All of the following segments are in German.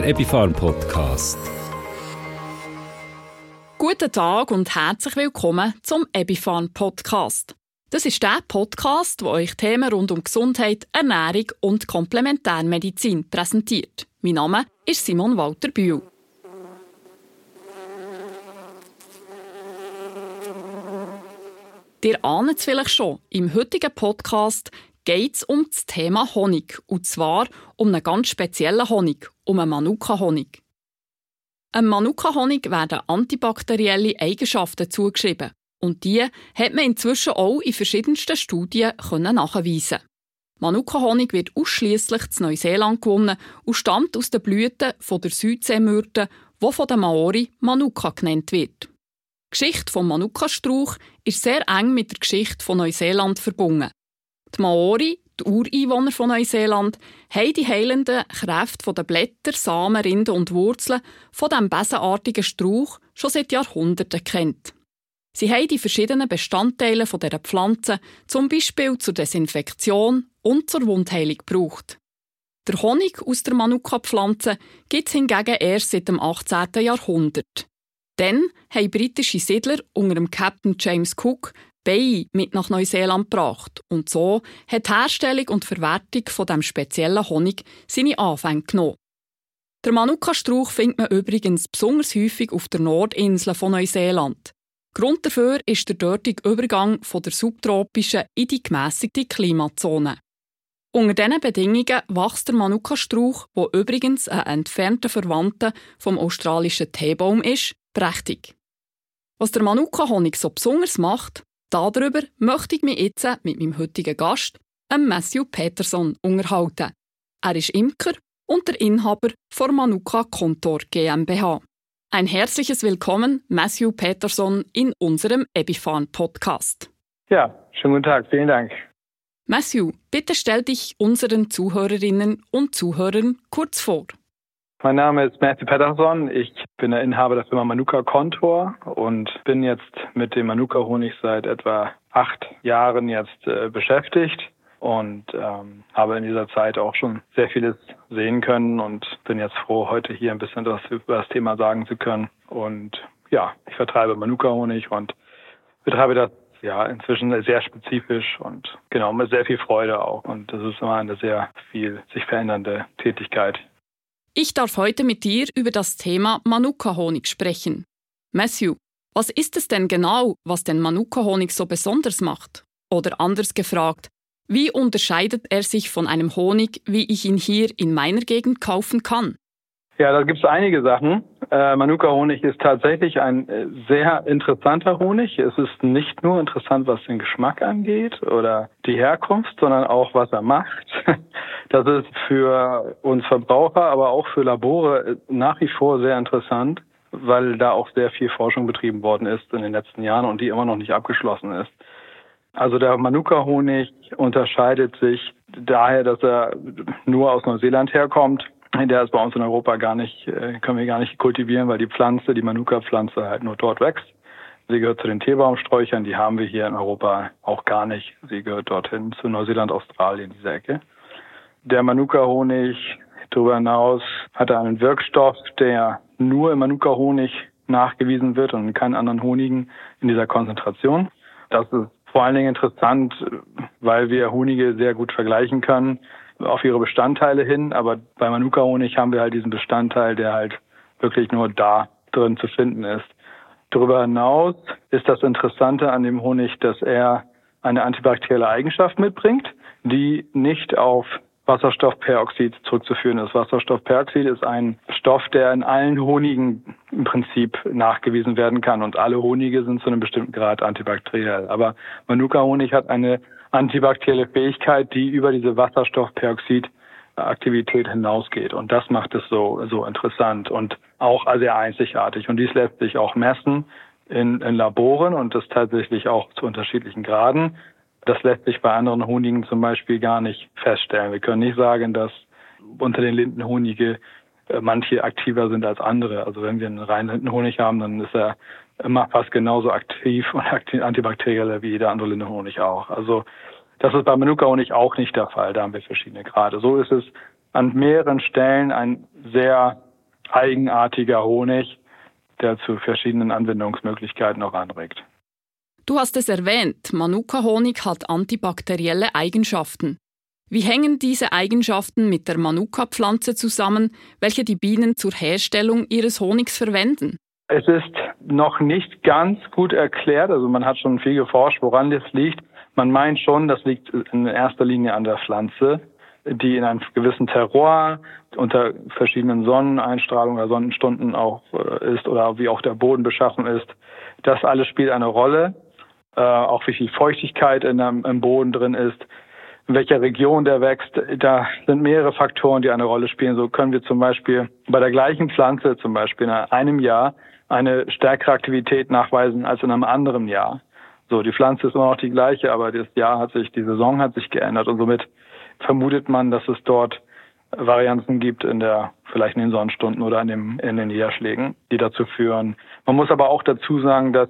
der Epifarm Podcast. Guten Tag und herzlich willkommen zum Epifarm Podcast. Das ist der Podcast, wo euch Themen rund um Gesundheit, Ernährung und Komplementärmedizin präsentiert. Mein Name ist Simon Walter Bühl. Ihr ahnt es vielleicht schon, im heutigen Podcast geht es um das Thema Honig. Und zwar um einen ganz speziellen Honig, um einen Manuka-Honig. Einem Manuka-Honig werden antibakterielle Eigenschaften zugeschrieben. Und die hat man inzwischen auch in verschiedensten Studien nachweisen Manuka-Honig wird ausschließlich in Neuseeland gewonnen und stammt aus den Blüten der Südseemyrte, die von den Maori Manuka genannt wird. Die Geschichte des Manuka-Strauch ist sehr eng mit der Geschichte von Neuseeland verbunden. Die Maori, die Ureinwohner von Neuseeland, haben die heilenden Kräfte der Blätter, Samen, Rinde und Wurzeln von diesem besenartigen Strauch schon seit Jahrhunderten kennt. Sie haben die verschiedenen Bestandteile dieser Pflanze zum Beispiel zur Desinfektion und zur Wundheilung gebraucht. Der Honig aus der Manuka-Pflanze gibt es hingegen erst seit dem 18. Jahrhundert. Dann haben britische Siedler unter dem Captain James Cook Bienen mit nach Neuseeland gebracht und so hat die Herstellung und Verwertung von dem speziellen Honig seine Anfänge genommen. Der Manuka-Strauch findet man übrigens besonders häufig auf der Nordinsel von Neuseeland. Grund dafür ist der dortige Übergang von der subtropischen in die gemäßigte Klimazone. Unter diesen Bedingungen wächst der Manuka-Strauch, der übrigens ein entfernter Verwandter vom australischen Teebaum ist, prächtig. Was der Manuka-Honig so besonders macht, darüber möchte ich mich jetzt mit meinem heutigen Gast, Matthew Peterson, unterhalten. Er ist Imker und der Inhaber von Manuka Kontor GmbH. Ein herzliches Willkommen, Matthew Peterson, in unserem Epifan Podcast. Ja, schönen guten Tag, vielen Dank. Matthew, bitte stell dich unseren Zuhörerinnen und Zuhörern kurz vor. Mein Name ist Matthew Peterson. Ich bin der Inhaber der Firma Manuka Contour und bin jetzt mit dem Manuka Honig seit etwa acht Jahren jetzt äh, beschäftigt und ähm, habe in dieser Zeit auch schon sehr vieles sehen können und bin jetzt froh, heute hier ein bisschen was über das Thema sagen zu können. Und ja, ich vertreibe Manuka-Honig und betreibe das ja inzwischen sehr spezifisch und genau mit sehr viel Freude auch. Und das ist immer eine sehr viel sich verändernde Tätigkeit. Ich darf heute mit dir über das Thema Manuka-Honig sprechen. Matthew, was ist es denn genau, was den Manuka-Honig so besonders macht? Oder anders gefragt, wie unterscheidet er sich von einem Honig, wie ich ihn hier in meiner Gegend kaufen kann? Ja, da gibt es einige Sachen. Äh, Manuka-Honig ist tatsächlich ein äh, sehr interessanter Honig. Es ist nicht nur interessant, was den Geschmack angeht oder die Herkunft, sondern auch, was er macht. Das ist für uns Verbraucher, aber auch für Labore äh, nach wie vor sehr interessant, weil da auch sehr viel Forschung betrieben worden ist in den letzten Jahren und die immer noch nicht abgeschlossen ist. Also der Manuka-Honig unterscheidet sich daher, dass er nur aus Neuseeland herkommt. Der ist bei uns in Europa gar nicht, äh, können wir gar nicht kultivieren, weil die Pflanze, die Manuka-Pflanze halt nur dort wächst. Sie gehört zu den Teebaumsträuchern, die haben wir hier in Europa auch gar nicht. Sie gehört dorthin zu Neuseeland, Australien, diese Ecke. Der Manuka-Honig darüber hinaus hat einen Wirkstoff, der nur im Manuka-Honig nachgewiesen wird und in keinen anderen Honigen in dieser Konzentration. Das ist vor allen Dingen interessant, weil wir Honige sehr gut vergleichen können auf ihre Bestandteile hin. Aber bei Manuka-Honig haben wir halt diesen Bestandteil, der halt wirklich nur da drin zu finden ist. Darüber hinaus ist das Interessante an dem Honig, dass er eine antibakterielle Eigenschaft mitbringt, die nicht auf Wasserstoffperoxid zurückzuführen ist. Wasserstoffperoxid ist ein Stoff, der in allen Honigen im Prinzip nachgewiesen werden kann und alle Honige sind zu einem bestimmten Grad antibakteriell. Aber Manuka-Honig hat eine antibakterielle Fähigkeit, die über diese Wasserstoffperoxid-Aktivität hinausgeht. Und das macht es so, so interessant und auch sehr einzigartig. Und dies lässt sich auch messen in, in Laboren und das tatsächlich auch zu unterschiedlichen Graden. Das lässt sich bei anderen Honigen zum Beispiel gar nicht feststellen. Wir können nicht sagen, dass unter den Lindenhonige äh, manche aktiver sind als andere. Also wenn wir einen reinen Lindenhonig haben, dann ist er immer fast genauso aktiv und antibakteriell wie jeder andere Lindenhonig auch. Also das ist bei Manuka-Honig auch nicht der Fall. Da haben wir verschiedene Grade. So ist es an mehreren Stellen ein sehr eigenartiger Honig, der zu verschiedenen Anwendungsmöglichkeiten auch anregt. Du hast es erwähnt, Manuka-Honig hat antibakterielle Eigenschaften. Wie hängen diese Eigenschaften mit der Manuka-Pflanze zusammen, welche die Bienen zur Herstellung ihres Honigs verwenden? Es ist noch nicht ganz gut erklärt, also man hat schon viel geforscht, woran das liegt. Man meint schon, das liegt in erster Linie an der Pflanze, die in einem gewissen Terroir unter verschiedenen Sonneneinstrahlungen oder Sonnenstunden auch äh, ist oder wie auch der Boden beschaffen ist. Das alles spielt eine Rolle. Äh, auch wie viel Feuchtigkeit in im Boden drin ist, welcher Region der wächst. Da sind mehrere Faktoren, die eine Rolle spielen. So können wir zum Beispiel bei der gleichen Pflanze zum Beispiel in einem Jahr eine stärkere Aktivität nachweisen als in einem anderen Jahr. So, die Pflanze ist immer noch die gleiche, aber das Jahr hat sich, die Saison hat sich geändert und somit vermutet man, dass es dort Varianzen gibt in der, vielleicht in den Sonnenstunden oder in, dem, in den Niederschlägen, die dazu führen. Man muss aber auch dazu sagen, dass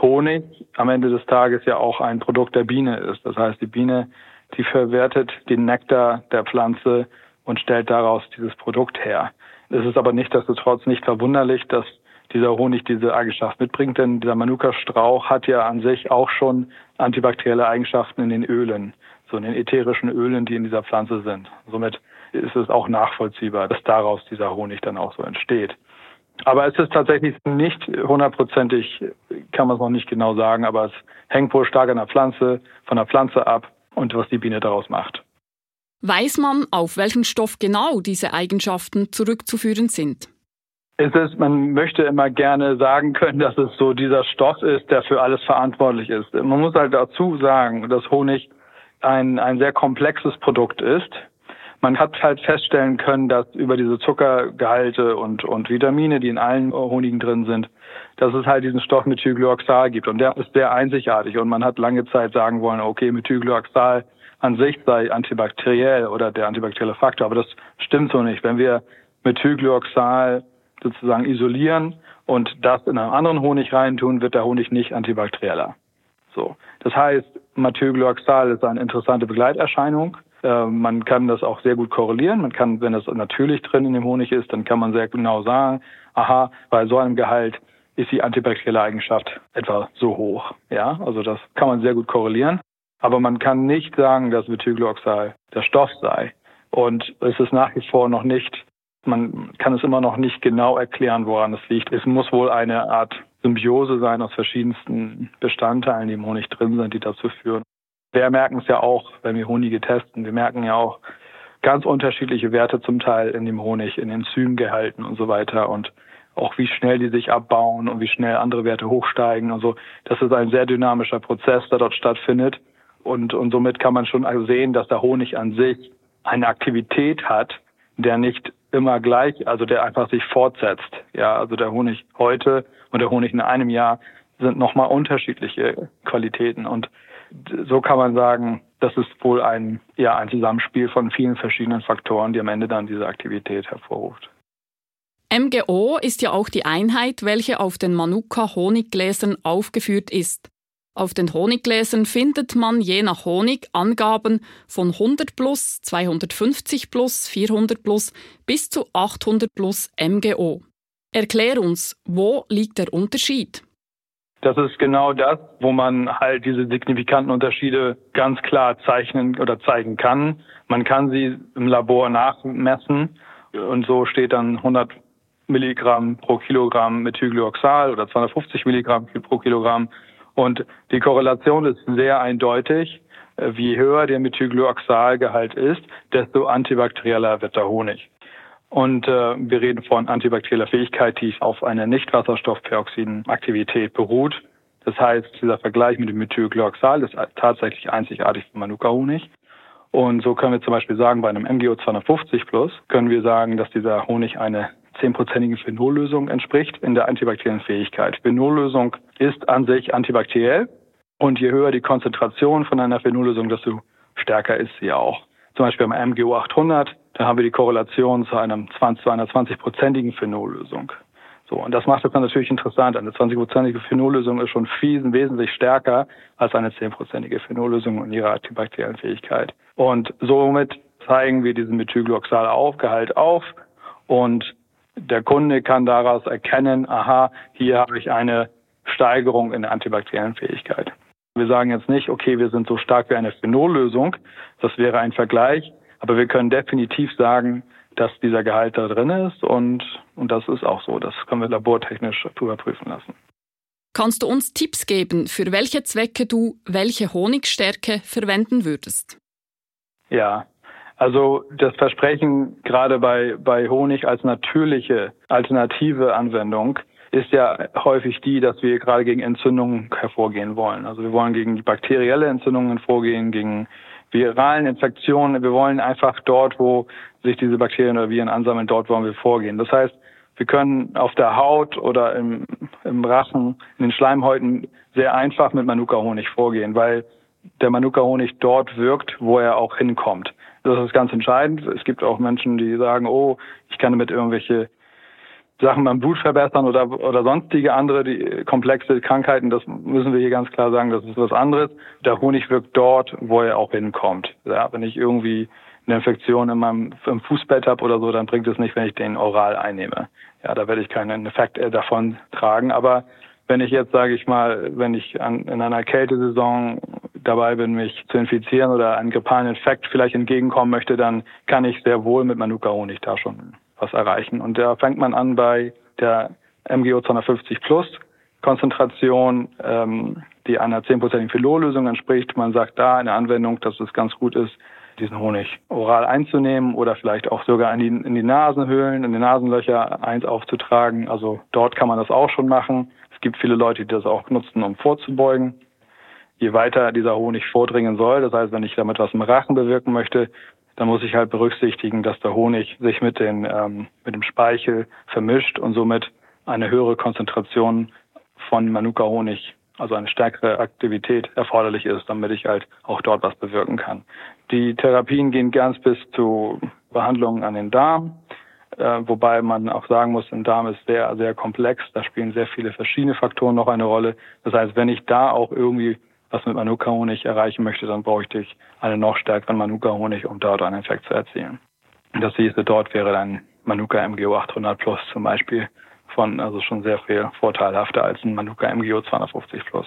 Honig am Ende des Tages ja auch ein Produkt der Biene ist. Das heißt, die Biene, die verwertet den Nektar der Pflanze und stellt daraus dieses Produkt her. Es ist aber nichtsdestotrotz nicht verwunderlich, dass dieser Honig diese Eigenschaft mitbringt, denn dieser Manuka-Strauch hat ja an sich auch schon antibakterielle Eigenschaften in den Ölen, so in den ätherischen Ölen, die in dieser Pflanze sind. Somit ist es auch nachvollziehbar, dass daraus dieser Honig dann auch so entsteht. Aber es ist tatsächlich nicht hundertprozentig, kann man es noch nicht genau sagen, aber es hängt wohl stark an der Pflanze, von der Pflanze ab und was die Biene daraus macht. Weiß man, auf welchen Stoff genau diese Eigenschaften zurückzuführen sind? Es ist, man möchte immer gerne sagen können, dass es so dieser Stoff ist, der für alles verantwortlich ist. Man muss halt dazu sagen, dass Honig ein, ein sehr komplexes Produkt ist man hat halt feststellen können, dass über diese Zuckergehalte und, und Vitamine, die in allen Honigen drin sind, dass es halt diesen Stoff Methylglyoxal gibt. Und der ist sehr einzigartig. Und man hat lange Zeit sagen wollen, okay, Methylglyoxal an sich sei antibakteriell oder der antibakterielle Faktor. Aber das stimmt so nicht. Wenn wir Methylglyoxal sozusagen isolieren und das in einen anderen Honig reintun, wird der Honig nicht antibakterieller. So. Das heißt, Methylglyoxal ist eine interessante Begleiterscheinung. Äh, man kann das auch sehr gut korrelieren. Man kann, wenn das natürlich drin in dem Honig ist, dann kann man sehr genau sagen, aha, bei so einem Gehalt ist die antibakterielle Eigenschaft etwa so hoch. Ja, also das kann man sehr gut korrelieren. Aber man kann nicht sagen, dass Methylglyoxal der Stoff sei. Und es ist nach wie vor noch nicht, man kann es immer noch nicht genau erklären, woran es liegt. Es muss wohl eine Art Symbiose sein aus verschiedensten Bestandteilen, die im Honig drin sind, die dazu führen. Wir merken es ja auch, wenn wir Honige testen. Wir merken ja auch ganz unterschiedliche Werte zum Teil in dem Honig, in Enzymgehalten und so weiter und auch wie schnell die sich abbauen und wie schnell andere Werte hochsteigen und so. Das ist ein sehr dynamischer Prozess, der dort stattfindet. Und, und somit kann man schon sehen, dass der Honig an sich eine Aktivität hat, der nicht immer gleich, also der einfach sich fortsetzt. Ja, also der Honig heute und der Honig in einem Jahr sind nochmal unterschiedliche Qualitäten. Und so kann man sagen, das ist wohl ein, ja, ein Zusammenspiel von vielen verschiedenen Faktoren, die am Ende dann diese Aktivität hervorruft. MGO ist ja auch die Einheit, welche auf den Manuka-Honiggläsern aufgeführt ist. Auf den Honiggläsern findet man je nach Honig Angaben von 100 plus, 250 plus, 400 plus bis zu 800 plus MGO. Erklär uns, wo liegt der Unterschied? Das ist genau das, wo man halt diese signifikanten Unterschiede ganz klar zeichnen oder zeigen kann. Man kann sie im Labor nachmessen und so steht dann 100 Milligramm pro Kilogramm Methylglyoxal oder 250 Milligramm pro Kilogramm. Und die Korrelation ist sehr eindeutig. Je höher der Methylglyoxalgehalt ist, desto antibakterieller wird der Honig. Und äh, wir reden von antibakterieller Fähigkeit, die auf einer Nicht-Wasserstoffperoxiden-Aktivität beruht. Das heißt, dieser Vergleich mit dem Methylglyoxal ist tatsächlich einzigartig für Manuka-Honig. Und so können wir zum Beispiel sagen, bei einem MGO 250 Plus können wir sagen, dass dieser Honig eine zehnprozentigen Phenollösung entspricht in der antibakteriellen Fähigkeit. Phenollösung ist an sich antibakteriell und je höher die Konzentration von einer Phenollösung, desto stärker ist sie auch. Zum Beispiel beim MGO 800 dann haben wir die Korrelation zu, einem 20, zu einer 20-prozentigen Phenollösung. So, und das macht das dann natürlich interessant. Eine 20-prozentige Phenollösung ist schon viel, wesentlich stärker als eine 10-prozentige Phenollösung in ihrer antibakteriellen Fähigkeit. Und somit zeigen wir diesen Methylglyoxal-Aufgehalt auf und der Kunde kann daraus erkennen, aha, hier habe ich eine Steigerung in der antibakteriellen Fähigkeit. Wir sagen jetzt nicht, okay, wir sind so stark wie eine Phenollösung. Das wäre ein Vergleich. Aber wir können definitiv sagen, dass dieser Gehalt da drin ist und, und das ist auch so. Das können wir labortechnisch überprüfen lassen. Kannst du uns Tipps geben, für welche Zwecke du welche Honigstärke verwenden würdest? Ja, also das Versprechen gerade bei, bei Honig als natürliche alternative Anwendung ist ja häufig die, dass wir gerade gegen Entzündungen hervorgehen wollen. Also wir wollen gegen die bakterielle Entzündungen vorgehen, gegen viralen Infektionen. Wir wollen einfach dort, wo sich diese Bakterien oder Viren ansammeln, dort wollen wir vorgehen. Das heißt, wir können auf der Haut oder im, im Rachen, in den Schleimhäuten sehr einfach mit Manuka-Honig vorgehen, weil der Manuka-Honig dort wirkt, wo er auch hinkommt. Das ist ganz entscheidend. Es gibt auch Menschen, die sagen, oh, ich kann damit irgendwelche Sachen beim Blut verbessern oder, oder sonstige andere die komplexe Krankheiten, das müssen wir hier ganz klar sagen, das ist was anderes. Der Honig wirkt dort, wo er auch hinkommt. Ja, wenn ich irgendwie eine Infektion in meinem im Fußbett habe oder so, dann bringt es nicht, wenn ich den oral einnehme. Ja, da werde ich keinen Effekt äh, davon tragen. Aber wenn ich jetzt, sage ich mal, wenn ich an, in einer Kältesaison dabei bin, mich zu infizieren oder einen grippalen Infekt vielleicht entgegenkommen möchte, dann kann ich sehr wohl mit Manuka-Honig da schon was erreichen. Und da fängt man an bei der MGO 250 Plus Konzentration, ähm, die einer 10%igen Phylorlösung entspricht. Man sagt da in der Anwendung, dass es ganz gut ist, diesen Honig oral einzunehmen oder vielleicht auch sogar in die, in die Nasenhöhlen, in die Nasenlöcher eins aufzutragen. Also dort kann man das auch schon machen. Es gibt viele Leute, die das auch nutzen, um vorzubeugen. Je weiter dieser Honig vordringen soll, das heißt, wenn ich damit was im Rachen bewirken möchte, dann muss ich halt berücksichtigen, dass der Honig sich mit, den, ähm, mit dem Speichel vermischt und somit eine höhere Konzentration von Manuka-Honig, also eine stärkere Aktivität erforderlich ist, damit ich halt auch dort was bewirken kann. Die Therapien gehen ganz bis zu Behandlungen an den Darm, äh, wobei man auch sagen muss, ein Darm ist sehr, sehr komplex. Da spielen sehr viele verschiedene Faktoren noch eine Rolle. Das heißt, wenn ich da auch irgendwie was mit Manuka-Honig erreichen möchte, dann bräuchte ich einen noch stärkeren Manuka-Honig, um dort einen Effekt zu erzielen. Das hieße, dort wäre dann Manuka MGO 800 Plus zum Beispiel von, also schon sehr viel vorteilhafter als ein Manuka MGO 250 Plus.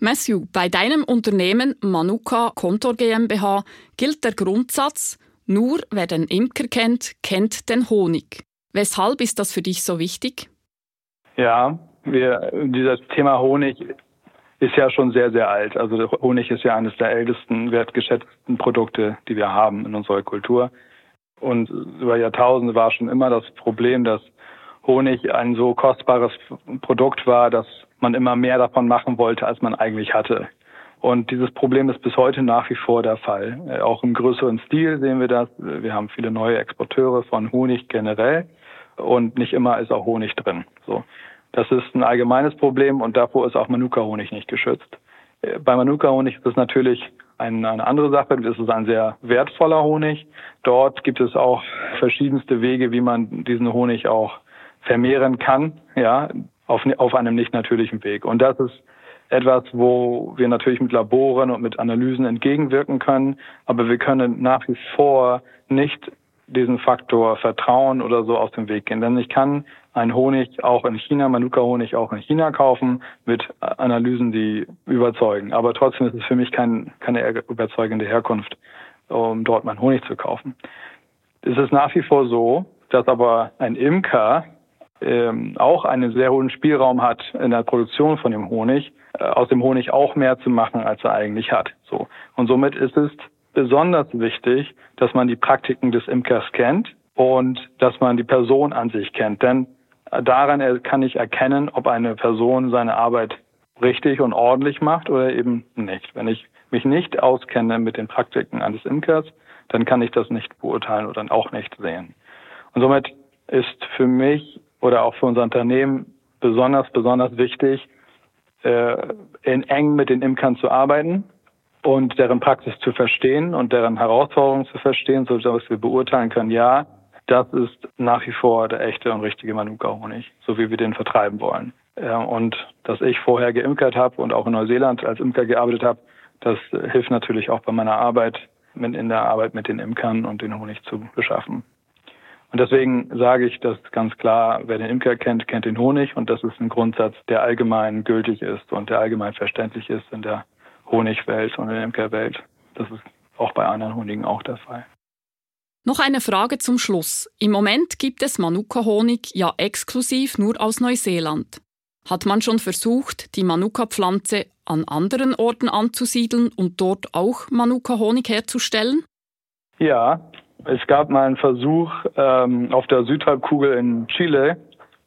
Matthew, bei deinem Unternehmen Manuka Kontor GmbH gilt der Grundsatz, nur wer den Imker kennt, kennt den Honig. Weshalb ist das für dich so wichtig? Ja, wir, dieses Thema Honig ist ja schon sehr, sehr alt. Also Honig ist ja eines der ältesten, wertgeschätzten Produkte, die wir haben in unserer Kultur. Und über Jahrtausende war schon immer das Problem, dass Honig ein so kostbares Produkt war, dass man immer mehr davon machen wollte, als man eigentlich hatte. Und dieses Problem ist bis heute nach wie vor der Fall. Äh, auch im größeren Stil sehen wir das. Wir haben viele neue Exporteure von Honig generell und nicht immer ist auch Honig drin. So. Das ist ein allgemeines Problem und davor ist auch Manuka-Honig nicht geschützt. Äh, bei Manuka-Honig ist es natürlich ein, eine andere Sache. Das ist ein sehr wertvoller Honig. Dort gibt es auch verschiedenste Wege, wie man diesen Honig auch vermehren kann, ja, auf, auf einem nicht natürlichen Weg. Und das ist etwas, wo wir natürlich mit Laboren und mit Analysen entgegenwirken können, aber wir können nach wie vor nicht diesen Faktor Vertrauen oder so aus dem Weg gehen. Denn ich kann einen Honig auch in China, Manuka-Honig auch in China kaufen mit Analysen, die überzeugen. Aber trotzdem ist es für mich kein, keine überzeugende Herkunft, um dort meinen Honig zu kaufen. Es ist nach wie vor so, dass aber ein Imker ähm, auch einen sehr hohen Spielraum hat in der Produktion von dem Honig, äh, aus dem Honig auch mehr zu machen, als er eigentlich hat. So. Und somit ist es besonders wichtig, dass man die Praktiken des Imkers kennt und dass man die Person an sich kennt. Denn daran kann ich erkennen, ob eine Person seine Arbeit richtig und ordentlich macht oder eben nicht. Wenn ich mich nicht auskenne mit den Praktiken eines Imkers, dann kann ich das nicht beurteilen oder auch nicht sehen. Und somit ist für mich oder auch für unser Unternehmen besonders, besonders wichtig, äh, in eng mit den Imkern zu arbeiten, und deren Praxis zu verstehen und deren Herausforderungen zu verstehen, so dass wir beurteilen können, ja, das ist nach wie vor der echte und richtige Manuka-Honig, so wie wir den vertreiben wollen. Und dass ich vorher geimkert habe und auch in Neuseeland als Imker gearbeitet habe, das hilft natürlich auch bei meiner Arbeit, in der Arbeit mit den Imkern und den Honig zu beschaffen. Und deswegen sage ich, dass ganz klar, wer den Imker kennt, kennt den Honig und das ist ein Grundsatz, der allgemein gültig ist und der allgemein verständlich ist in der Honigwelt und in der Imkerwelt. Das ist auch bei anderen Honigen auch der Fall. Noch eine Frage zum Schluss. Im Moment gibt es Manuka-Honig ja exklusiv nur aus Neuseeland. Hat man schon versucht, die Manuka-Pflanze an anderen Orten anzusiedeln und dort auch Manuka-Honig herzustellen? Ja, es gab mal einen Versuch, ähm, auf der Südhalbkugel in Chile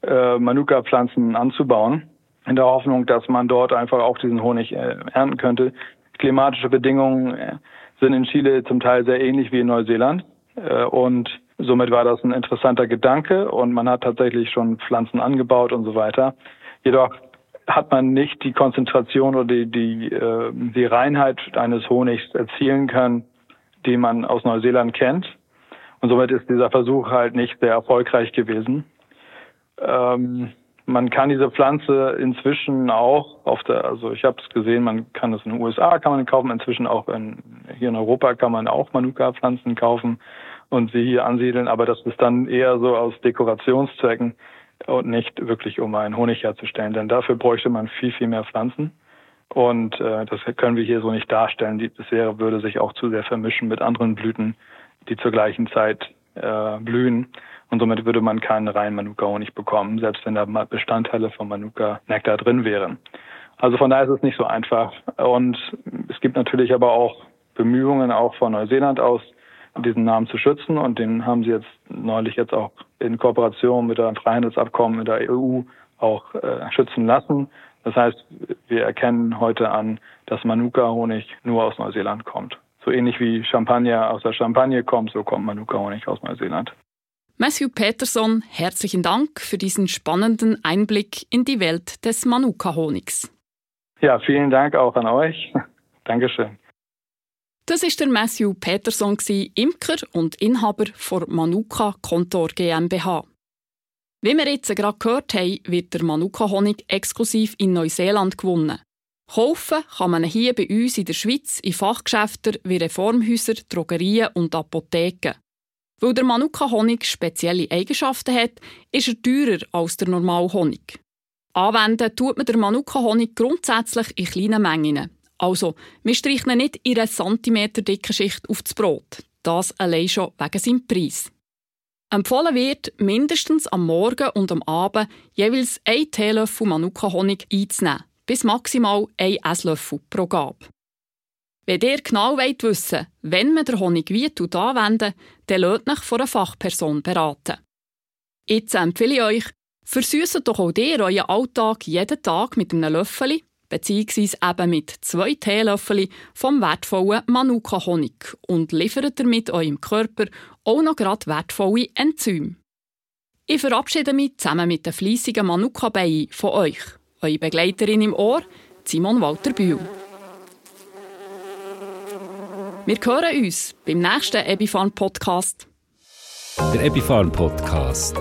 äh, Manuka-Pflanzen anzubauen, in der Hoffnung, dass man dort einfach auch diesen Honig äh, ernten könnte. Klimatische Bedingungen äh, sind in Chile zum Teil sehr ähnlich wie in Neuseeland. Äh, und somit war das ein interessanter Gedanke und man hat tatsächlich schon Pflanzen angebaut und so weiter. Jedoch hat man nicht die Konzentration oder die, die, äh, die Reinheit eines Honigs erzielen können, die man aus Neuseeland kennt. Und somit ist dieser Versuch halt nicht sehr erfolgreich gewesen. Ähm, man kann diese Pflanze inzwischen auch auf der, also ich habe es gesehen, man kann es in den USA kann man kaufen, inzwischen auch in, hier in Europa kann man auch Manuka-Pflanzen kaufen und sie hier ansiedeln, aber das ist dann eher so aus Dekorationszwecken und nicht wirklich um einen Honig herzustellen, denn dafür bräuchte man viel, viel mehr Pflanzen. Und äh, das können wir hier so nicht darstellen. Die, wäre, würde sich auch zu sehr vermischen mit anderen Blüten, die zur gleichen Zeit äh, blühen. Und somit würde man keinen reinen Manuka-Honig bekommen, selbst wenn da Bestandteile von Manuka-Nektar drin wären. Also von daher ist es nicht so einfach. Und es gibt natürlich aber auch Bemühungen auch von Neuseeland aus, diesen Namen zu schützen. Und den haben sie jetzt neulich jetzt auch in Kooperation mit dem Freihandelsabkommen mit der EU auch äh, schützen lassen. Das heißt, wir erkennen heute an, dass Manuka-Honig nur aus Neuseeland kommt. So ähnlich wie Champagner aus der Champagne kommt, so kommt Manuka-Honig aus Neuseeland. Matthew Peterson, herzlichen Dank für diesen spannenden Einblick in die Welt des Manuka-Honigs. Ja, vielen Dank auch an euch. Dankeschön. Das ist der Matthew Peterson, Imker und Inhaber von Manuka Kontor GmbH. Wie wir jetzt gerade gehört haben, wird der Manuka-Honig exklusiv in Neuseeland gewonnen. Kaufen kann man hier bei uns in der Schweiz in Fachgeschäften wie Reformhäuser, Drogerien und Apotheken. Weil der Manuka-Honig spezielle Eigenschaften hat, ist er teurer als der normale Honig. Anwenden tut man den Manuka-Honig grundsätzlich in kleinen Mengen, also, wir streichen nicht in einer Zentimeter dicke Schicht auf das Brot. Das allein schon wegen seinem Preis. Empfohlen wird, mindestens am Morgen und am Abend jeweils ein Teelöffel Manuka-Honig einzunehmen, bis maximal ein Esslöffel pro Gab. Wenn ihr genau wollt wenn man den Honig wie anwenden dann lasst euch von einer Fachperson beraten. Jetzt empfehle ich euch, versüßt doch auch ihr euren Alltag jeden Tag mit einem Löffel beziehungsweise eben mit zwei Teelöffeln vom wertvollen Manuka-Honig und liefert damit eurem Körper auch noch gerade wertvolle Enzyme. Ich verabschiede mich zusammen mit den fleissigen Manuka-Beinen von euch, eure Begleiterin im Ohr, Simon Walter Bühl. Wir hören uns beim nächsten Epifarm Podcast. Der Epifarm Podcast.